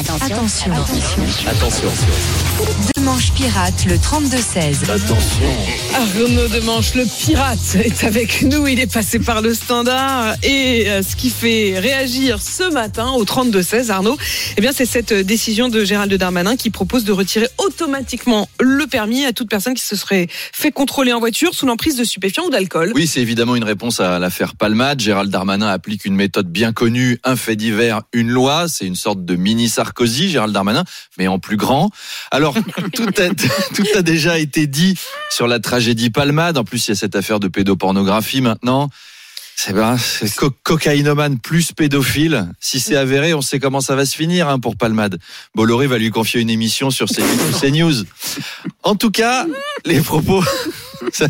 Attention. Attention. Demanche pirate le 32-16. Arnaud Demanche, le pirate, est avec nous. Il est passé par le standard. Et euh, ce qui fait réagir ce matin au 32-16, Arnaud, eh bien, c'est cette décision de Gérald Darmanin qui propose de retirer automatiquement le permis à toute personne qui se serait fait contrôler en voiture sous l'emprise de stupéfiants ou d'alcool. Oui, c'est évidemment une réponse à l'affaire Palmade. Gérald Darmanin applique une méthode bien connue, un fait divers, une loi. C'est une sorte de mini Sarkozy, Gérald Darmanin, mais en plus grand. Alors, tout a, déjà été dit sur la tragédie Palmade. En plus, il y a cette affaire de pédopornographie maintenant. C'est ben, c'est co- cocaïnomane plus pédophile. Si c'est avéré, on sait comment ça va se finir hein, pour Palmade. Bolloré va lui confier une émission sur. CNews. En tout cas, les propos. Ça,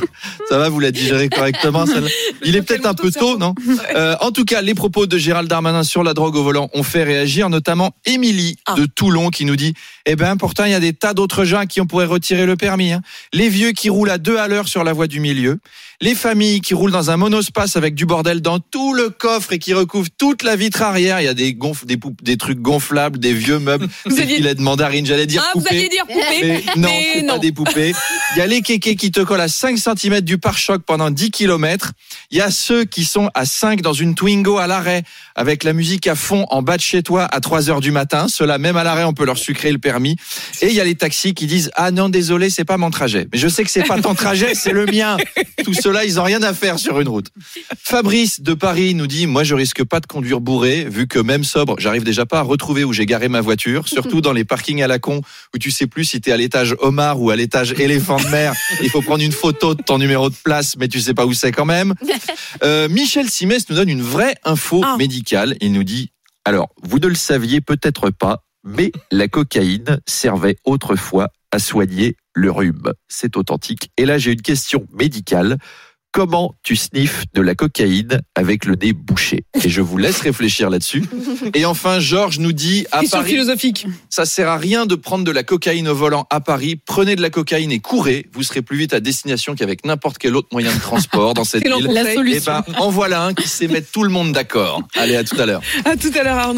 ça va, vous la digérez correctement celle-là Il est peut-être un peu tôt, non Euh, En tout cas, les propos de Gérald Darmanin sur la drogue au volant ont fait réagir, notamment Émilie Ah. de Toulon qui nous dit Eh ben, pourtant, il y a des tas d'autres gens à qui on pourrait retirer le permis. hein. Les vieux qui roulent à deux à l'heure sur la voie du milieu, les familles qui roulent dans un monospace avec du bordel dans tout le coffre et qui recouvrent toute la vitre arrière. Il y a des gonf- des, poupes- des trucs gonflables, des vieux meubles, Vous des filets de mandarine. J'allais dire Ah, vous poupées. alliez dire poupée. Mais non, Mais non. pas des poupées. Il y a les kékés qui te collent à 5 cm du pare-choc pendant 10 km. Il y a ceux qui sont à 5 dans une Twingo à l'arrêt avec la musique à fond en bas de chez toi à 3 heures du matin. Ceux-là, même à l'arrêt, on peut leur sucrer le permis. Et il y a les taxis qui disent Ah non, désolé, c'est pas mon trajet. Mais je sais que c'est pas ton trajet, c'est le mien. Tout cela, ils ont rien à faire sur une route. Fabrice de Paris nous dit Moi, je risque pas de conduire bourré, vu que même sobre, j'arrive déjà pas à retrouver où j'ai garé ma voiture, surtout dans les parkings à la con où tu sais plus si t'es à l'étage homard ou à l'étage éléphant mer. Il faut prendre une photo de ton numéro de place, mais tu sais pas où c'est quand même. Euh, Michel Simès nous donne une vraie info Ah. médicale. Il nous dit Alors, vous ne le saviez peut-être pas, mais la cocaïne servait autrefois à soigner le rhume. C'est authentique. Et là, j'ai une question médicale. Comment tu sniffes de la cocaïne avec le nez bouché Et je vous laisse réfléchir là-dessus. Et enfin, Georges nous dit à Question Paris, philosophique. ça sert à rien de prendre de la cocaïne au volant à Paris. Prenez de la cocaïne et courez. Vous serez plus vite à destination qu'avec n'importe quel autre moyen de transport dans cette ville. La Eh solution. ben, en voilà un qui sait mettre tout le monde d'accord. Allez, à tout à l'heure. À tout à l'heure, Arnaud.